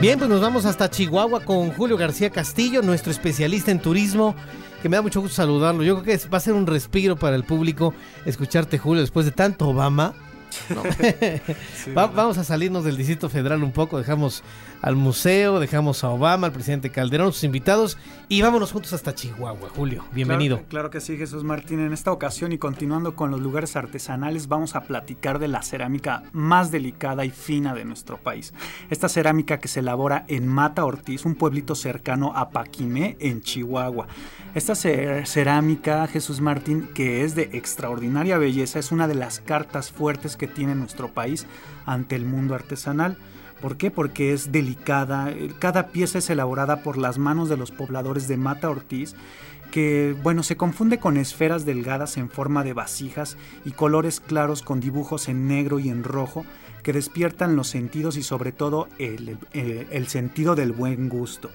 Bien, pues nos vamos hasta Chihuahua con Julio García Castillo, nuestro especialista en turismo, que me da mucho gusto saludarlo. Yo creo que va a ser un respiro para el público escucharte, Julio, después de tanto Obama. vamos a salirnos del Distrito Federal un poco, dejamos al museo, dejamos a Obama, al presidente Calderón, sus invitados y vámonos juntos hasta Chihuahua. Julio, bienvenido. Claro, claro, que sí, Jesús Martín. En esta ocasión y continuando con los lugares artesanales, vamos a platicar de la cerámica más delicada y fina de nuestro país. Esta cerámica que se elabora en Mata Ortiz, un pueblito cercano a Paquimé, en Chihuahua. Esta cerámica, Jesús Martín, que es de extraordinaria belleza, es una de las cartas fuertes que tiene nuestro país ante el mundo artesanal. ¿Por qué? Porque es delicada. Cada pieza es elaborada por las manos de los pobladores de Mata Ortiz que bueno, se confunde con esferas delgadas en forma de vasijas y colores claros con dibujos en negro y en rojo que despiertan los sentidos y sobre todo el, el sentido del buen gusto.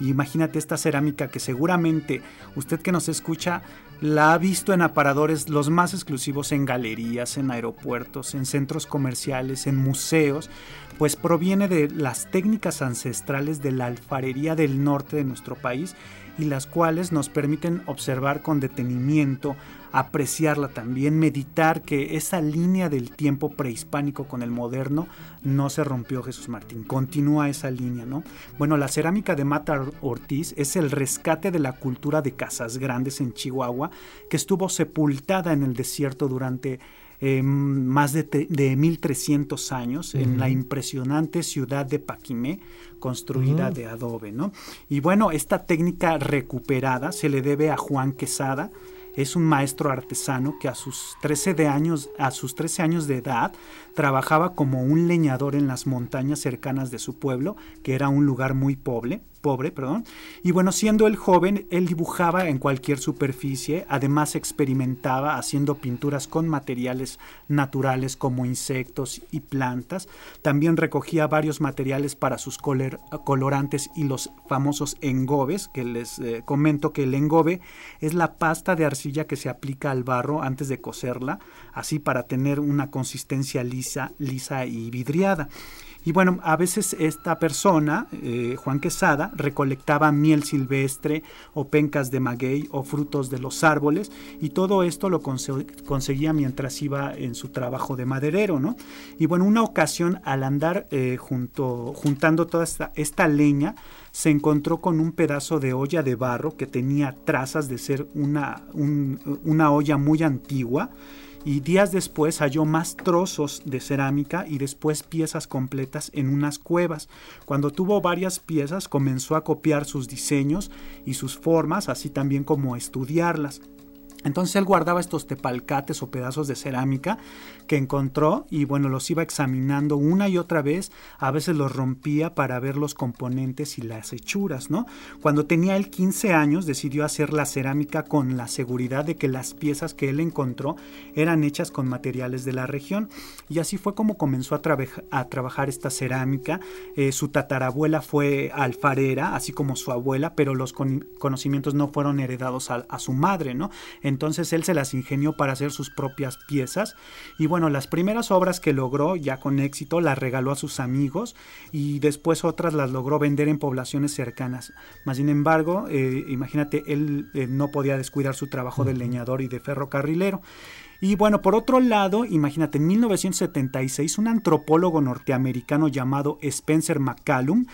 Imagínate esta cerámica que seguramente usted que nos escucha la ha visto en aparadores los más exclusivos en galerías, en aeropuertos, en centros comerciales, en museos, pues proviene de las técnicas ancestrales de la alfarería del norte de nuestro país y las cuales nos permiten observar con detenimiento apreciarla también, meditar que esa línea del tiempo prehispánico con el moderno no se rompió Jesús Martín, continúa esa línea, ¿no? Bueno, la cerámica de Mata Ortiz es el rescate de la cultura de casas grandes en Chihuahua, que estuvo sepultada en el desierto durante eh, más de, de, 1300 años en la impresionante ciudad de Paquimé, construida de adobe, ¿no? Y bueno, esta técnica recuperada se le debe a Juan Quesada, es un maestro artesano que a sus 13 de años, a sus 13 años de edad trabajaba como un leñador en las montañas cercanas de su pueblo, que era un lugar muy pobre, pobre, perdón. Y bueno, siendo él joven, él dibujaba en cualquier superficie, además experimentaba haciendo pinturas con materiales naturales como insectos y plantas. También recogía varios materiales para sus colorantes y los famosos engobes, que les eh, comento que el engobe es la pasta de arcilla que se aplica al barro antes de coserla, así para tener una consistencia lisa lisa, y vidriada. Y bueno, a veces esta persona, eh, Juan Quesada, recolectaba miel silvestre o pencas de maguey o frutos de los árboles y todo esto lo conseguía mientras iba en su trabajo de maderero, ¿no? Y bueno, una ocasión al andar eh, juntando toda esta, esta leña, se encontró con un pedazo de olla de barro que tenía trazas de ser una, una olla muy antigua y días después halló más trozos de cerámica y después piezas completas en unas cuevas. Cuando tuvo varias piezas comenzó a copiar sus diseños y sus formas, así también como estudiarlas. Entonces él guardaba estos tepalcates o pedazos de cerámica que encontró y bueno, los iba examinando una y otra vez, a veces los rompía para ver los componentes y las hechuras, ¿no? Cuando tenía él 15 años decidió hacer la cerámica con la seguridad de que las piezas que él encontró eran hechas con materiales de la región y así fue como comenzó a, trabajar esta cerámica. Eh, su tatarabuela fue alfarera, así como su abuela, pero los conocimientos no fueron heredados a, a su madre, ¿no? Entonces él se las ingenió para hacer sus propias piezas. Y bueno, las primeras obras que logró ya con éxito las regaló a sus amigos y después otras las logró vender en poblaciones cercanas. Más sin embargo, eh, imagínate, él eh, no podía descuidar su trabajo de leñador y de ferrocarrilero. Y bueno, por otro lado, imagínate, en 1976 un antropólogo norteamericano llamado Spencer McCallum,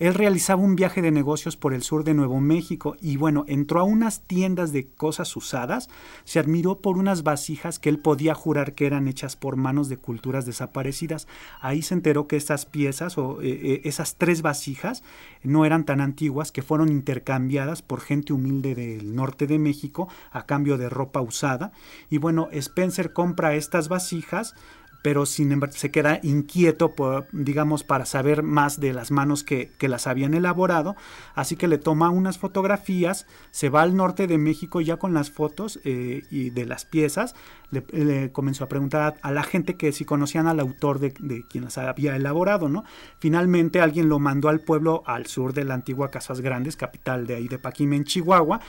él realizaba un viaje de negocios por el sur de Nuevo México y bueno, entró a unas tiendas de cosas usadas, se admiró por unas vasijas que él podía jurar que eran hechas por manos de culturas desaparecidas. Ahí se enteró que estas piezas o eh, eh, esas tres vasijas no eran tan antiguas, que fueron intercambiadas por gente humilde del norte de México a cambio de ropa usada. Y bueno, Spencer compra estas vasijas pero sin embargo se queda inquieto, por, digamos, para saber más de las manos que, que, las habían elaborado, así que le toma unas fotografías, se va al norte de México ya con las fotos eh, y de las piezas, le, comenzó a preguntar a, la gente que si conocían al autor de, de, quien las había elaborado, ¿no? Finalmente alguien lo mandó al pueblo al sur de la antigua Casas Grandes, capital de ahí de Paquime, en Chihuahua,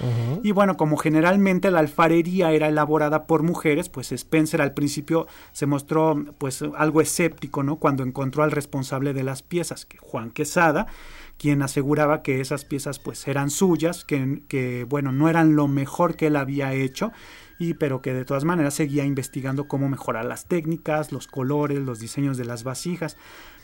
y bueno, como generalmente la alfarería era elaborada por mujeres, pues Spencer al principio se mostró pues algo escéptico, ¿no? Cuando encontró al responsable de las piezas, que Juan Quesada, quien aseguraba que esas piezas pues eran suyas, que, que bueno, no eran lo mejor que él había hecho, y pero que de todas maneras seguía investigando cómo mejorar las técnicas, los colores, los diseños de las vasijas.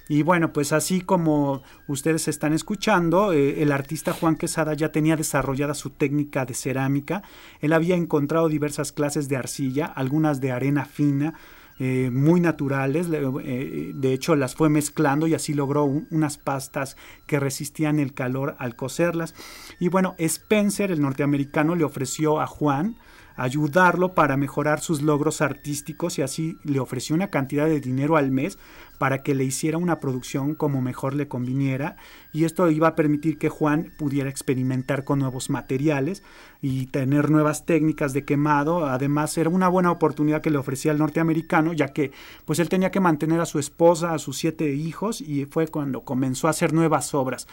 Y bueno, pues así como ustedes están escuchando, eh, el artista Juan Quesada ya tenía desarrollada su técnica de cerámica. Él había encontrado diversas clases de arcilla, algunas de arena fina, eh, muy naturales. Eh, de hecho, las fue mezclando y así logró unas pastas que resistían el calor al cocerlas. Y bueno, Spencer, el norteamericano, le ofreció a Juan ayudarlo para mejorar sus logros artísticos y así le ofreció una cantidad de dinero al mes para que le hiciera una producción como mejor le conviniera y esto iba a permitir que Juan pudiera experimentar con nuevos materiales y tener nuevas técnicas de quemado. Además era una buena oportunidad que le ofrecía al norteamericano ya que pues él tenía que mantener a su esposa, a sus siete hijos y fue cuando comenzó a hacer nuevas obras.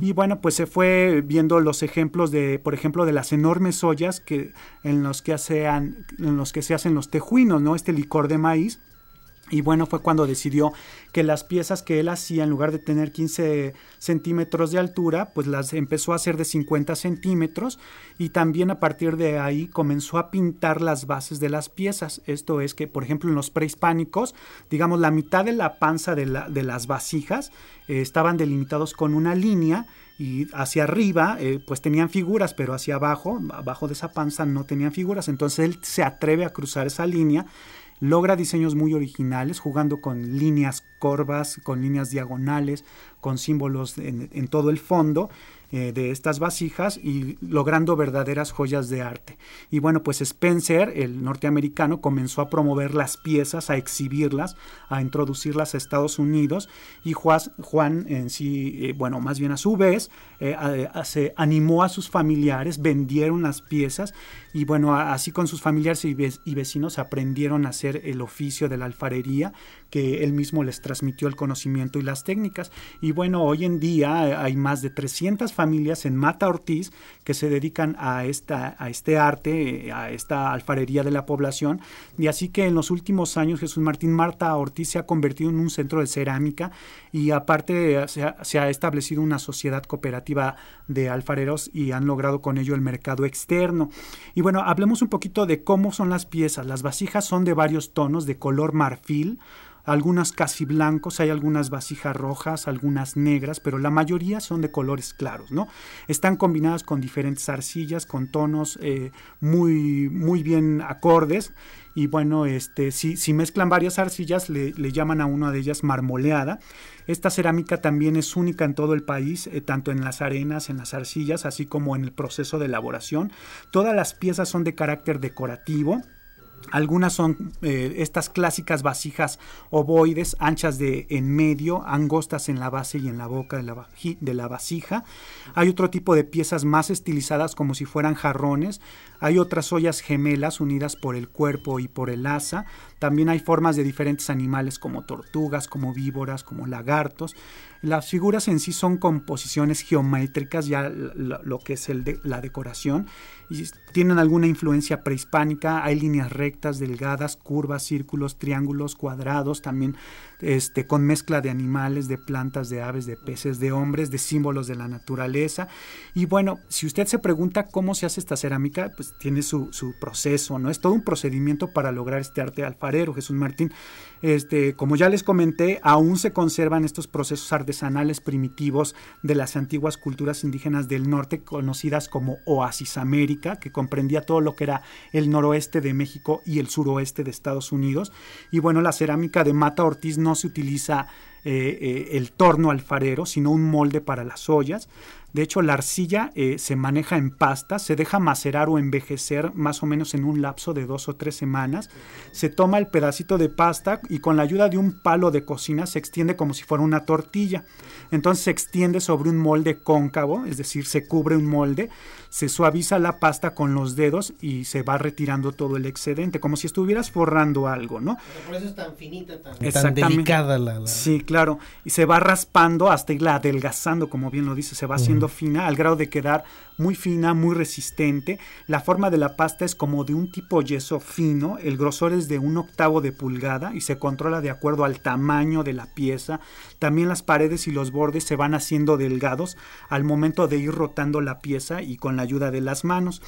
Y bueno pues se fue viendo los ejemplos de por ejemplo de las enormes ollas que en los que hacen, en los que se hacen los tejuinos, ¿no? Este licor de maíz y bueno, fue cuando decidió que las piezas que él hacía, en lugar de tener 15 centímetros de altura, pues las empezó a hacer de 50 centímetros y también a partir de ahí comenzó a pintar las bases de las piezas. Esto es que, por ejemplo, en los prehispánicos, digamos, la mitad de la panza de, la, de las vasijas eh, estaban delimitados con una línea y hacia arriba eh, pues tenían figuras, pero hacia abajo, abajo de esa panza no tenían figuras. Entonces él se atreve a cruzar esa línea logra diseños muy originales, jugando con líneas corvas, con líneas diagonales, con símbolos en, todo el fondo eh, de estas vasijas y logrando verdaderas joyas de arte. Y bueno, pues Spencer, el norteamericano, comenzó a promover las piezas, a exhibirlas, a introducirlas a Estados Unidos y Juan, en sí, eh, bueno, más bien a su vez, eh, se animó a sus familiares, vendieron las piezas y bueno, así con sus familiares y, vecinos aprendieron a hacer el oficio de la alfarería que él mismo les transmitió el conocimiento y las técnicas. Y bueno, hoy en día hay más de 300 familias en Mata Ortiz que se dedican a, esta, a este arte, a esta alfarería de la población. Y así que en los últimos años Jesús Martín Marta Ortiz se ha convertido en un centro de cerámica y aparte se ha, se ha establecido una sociedad cooperativa de alfareros y han logrado con ello el mercado externo. Y bueno, hablemos un poquito de cómo son las piezas. Las vasijas son de varios tonos de color marfil, algunas casi blancos, hay algunas vasijas rojas, algunas negras, pero la mayoría son de colores claros, ¿no? Están combinadas con diferentes arcillas, con tonos eh, muy, muy bien acordes. Y bueno, este, si, si mezclan varias arcillas, le, llaman a una de ellas marmoleada. Esta cerámica también es única en todo el país, eh, tanto en las arenas, en las arcillas, así como en el proceso de elaboración. Todas las piezas son de carácter decorativo algunas son eh, estas clásicas vasijas ovoides, anchas de en medio, angostas en la base y en la boca de la, de la vasija. Hay otro tipo de piezas más estilizadas como si fueran jarrones. Hay otras ollas gemelas unidas por el cuerpo y por el asa. También hay formas de diferentes animales como tortugas, como víboras, como lagartos. Las figuras en sí son composiciones geométricas, ya lo, que es el de, la decoración, y tienen alguna influencia prehispánica, hay líneas rectas, delgadas, curvas, círculos, triángulos, cuadrados, también este, con mezcla de animales, de plantas, de aves, de peces, de hombres, de símbolos de la naturaleza. Y bueno, si usted se pregunta cómo se hace esta cerámica, pues tiene su, su proceso, ¿no? Es todo un procedimiento para lograr este arte alfarero, Jesús Martín. Este, como ya les comenté, aún se conservan estos procesos artesanales primitivos de las antiguas culturas indígenas del norte, conocidas como Oasis América, que comprendía todo lo que era el noroeste de México y el suroeste de Estados Unidos. Y bueno, la cerámica de Mata Ortiz no se utiliza eh, eh, el torno alfarero, sino un molde para las ollas. De hecho, la arcilla eh, se maneja en pasta, se deja macerar o envejecer más o menos en un lapso de dos o tres semanas. Se toma el pedacito de pasta y con la ayuda de un palo de cocina se extiende como si fuera una tortilla. Entonces se extiende sobre un molde cóncavo, es decir, se cubre un molde, se suaviza la pasta con los dedos y se va retirando todo el excedente, como si estuvieras forrando algo, ¿no? por eso es tan finita, tan, delicada la, Sí, claro. Y se va raspando hasta irla adelgazando, como bien lo dice, se va haciendo fina al grado de quedar muy fina, muy resistente. La forma de la pasta es como de un tipo yeso fino, el grosor es de un octavo de pulgada y se controla de acuerdo al tamaño de la pieza. También las paredes y los bordes se van haciendo delgados al momento de ir rotando la pieza y con la ayuda de las manos.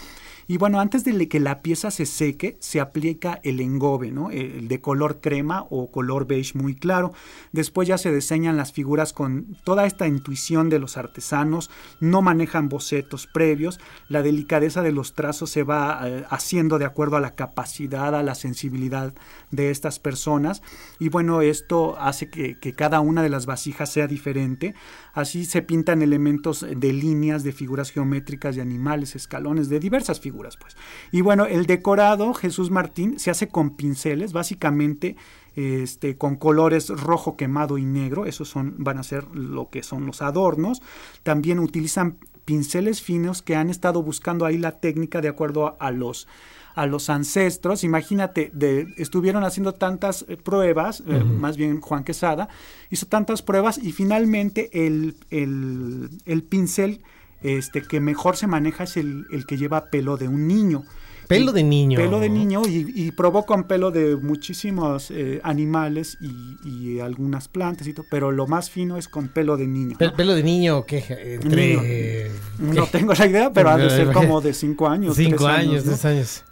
Y bueno, antes de que la pieza se seque, se aplica el engobe, ¿no? El de color crema o color beige muy claro. Después ya se diseñan las figuras con toda esta intuición de los artesanos, no manejan bocetos previos, la delicadeza de los trazos se va eh, haciendo de acuerdo a la capacidad, a la sensibilidad de estas personas. Y bueno, esto hace que, que cada una de las vasijas sea diferente. Así se pintan elementos de líneas, de figuras geométricas, de animales, escalones, de diversas figuras pues. Y bueno, el decorado Jesús Martín se hace con pinceles, básicamente este, con colores rojo quemado y negro, esos son, van a ser lo que son los adornos. También utilizan pinceles finos que han estado buscando ahí la técnica de acuerdo a, los a los ancestros. Imagínate, de, estuvieron haciendo tantas eh, pruebas, eh, más bien Juan Quesada, hizo tantas pruebas y finalmente el, el, el pincel este, que mejor se maneja es el, que lleva pelo de un niño. Pelo de niño. Pelo de niño y, probó con pelo de muchísimos eh, animales y, algunas plantas y todo, pero lo más fino es con pelo de niño. ¿Pelo de niño qué? Entre, No tengo la idea, pero ha de ser como de cinco años. Cinco años, tres años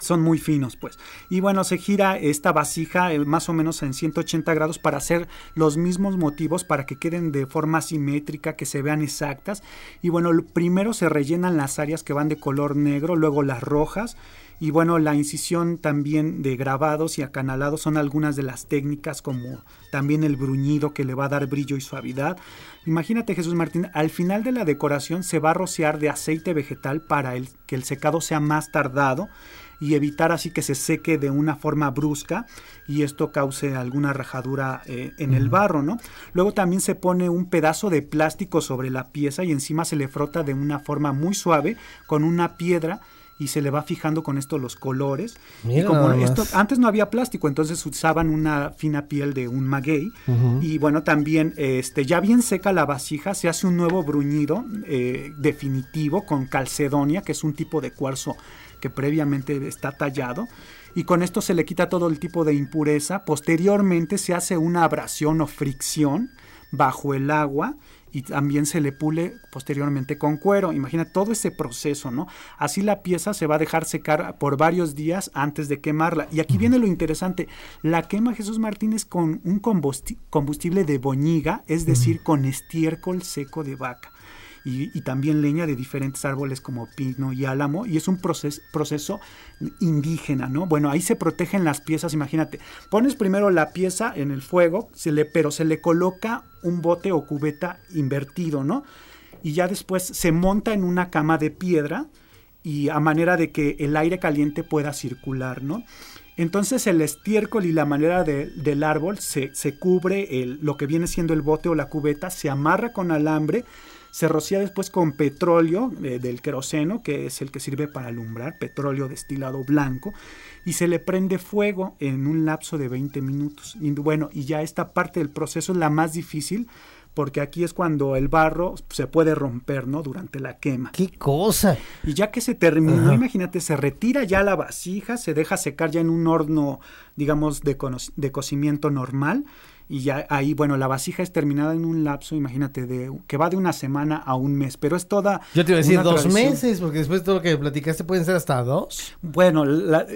son muy finos pues. Y bueno, se gira esta vasija eh, más o menos en 180 grados para hacer los mismos motivos para que queden de forma simétrica, que se vean exactas. Y bueno, primero se rellenan las áreas que van de color negro, luego las rojas. Y bueno, la incisión también de grabados y acanalados son algunas de las técnicas como también el bruñido que le va a dar brillo y suavidad. Imagínate Jesús Martín, al final de la decoración se va a rociar de aceite vegetal para que el secado sea más tardado y evitar así que se seque de una forma brusca y esto cause alguna rajadura eh, en el barro, ¿no? Luego también se pone un pedazo de plástico sobre la pieza y encima se le frota de una forma muy suave con una piedra y se le va fijando con esto los colores. y como esto, antes no había plástico, entonces usaban una fina piel de un maguey. Y bueno, también este, ya bien seca la vasija, se hace un nuevo bruñido eh, definitivo con calcedonia, que es un tipo de cuarzo que previamente está tallado y con esto se le quita todo el tipo de impureza. Posteriormente se hace una abrasión o fricción bajo el agua y también se le pule posteriormente con cuero. Imagina todo ese proceso, ¿no? Así la pieza se va a dejar secar por varios días antes de quemarla. Y aquí viene lo interesante, la quema Jesús Martínez con un combustible de boñiga, es decir, con estiércol seco de vaca y, también leña de diferentes árboles como pino y álamo, y es un proceso indígena, ¿no? Bueno, ahí se protegen las piezas, imagínate, pones primero la pieza en el fuego, se le, pero se le coloca un bote o cubeta invertido, ¿no? Y ya después se monta en una cama de piedra y a manera de que el aire caliente pueda circular, ¿no? Entonces el estiércol y la manera del árbol se, se cubre el, lo que viene siendo el bote o la cubeta, se amarra con alambre, se rocía después con petróleo eh, del queroseno, que es el que sirve para alumbrar, petróleo destilado blanco, y se le prende fuego en un lapso de 20 minutos. Y bueno, y ya esta parte del proceso es la más difícil porque aquí es cuando el barro se puede romper, ¿no? Durante la quema. ¡Qué cosa! Y ya que se terminó, imagínate, se retira ya la vasija, se deja secar ya en un horno, digamos, de, de cocimiento normal y ya ahí, bueno, la vasija es terminada en un lapso, imagínate, de que va de una semana a un mes, pero es toda... Yo te iba a decir dos meses, porque después de todo lo que platicaste pueden ser hasta dos. Bueno,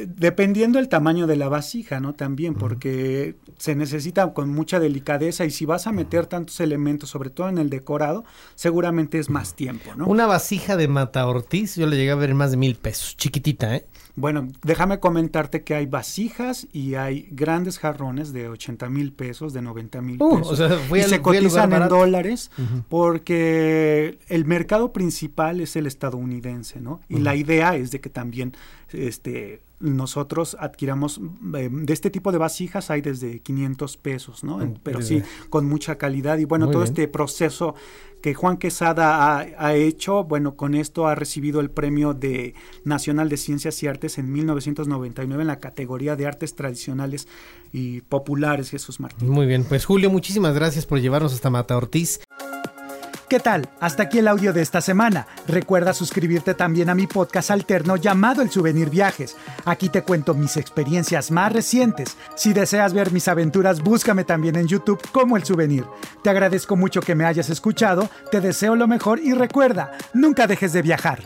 dependiendo del tamaño de la vasija, ¿no? También, porque se necesita con mucha delicadeza y si vas a meter tantos elementos, sobre todo en el decorado, seguramente es más tiempo, ¿no? Una vasija de Mata Ortiz, yo le llegué a ver más de mil pesos, chiquitita, ¿eh? Bueno, déjame comentarte que hay vasijas y hay grandes jarrones de 80 mil pesos, de 90 mil uh, pesos. y se cotizan en dólares porque el mercado principal es el estadounidense, ¿no? Y la idea es de que también este, nosotros adquiramos eh, de este tipo de vasijas hay desde 500 pesos, ¿no? Mm, pero sí, con mucha calidad y bueno, todo este proceso que Juan Quesada ha, hecho, bueno, con esto ha recibido el Premio de Nacional de Ciencias y Artes en 1999 en la categoría de Artes Tradicionales y Populares, Jesús Martín. Muy bien, pues Julio, muchísimas gracias por llevarnos hasta Mata Ortiz. ¿Qué tal? Hasta aquí el audio de esta semana. Recuerda suscribirte también a mi podcast alterno llamado El Souvenir Viajes. Aquí te cuento mis experiencias más recientes. Si deseas ver mis aventuras, búscame también en YouTube como El Souvenir. Te agradezco mucho que me hayas escuchado, te deseo lo mejor y recuerda, nunca dejes de viajar.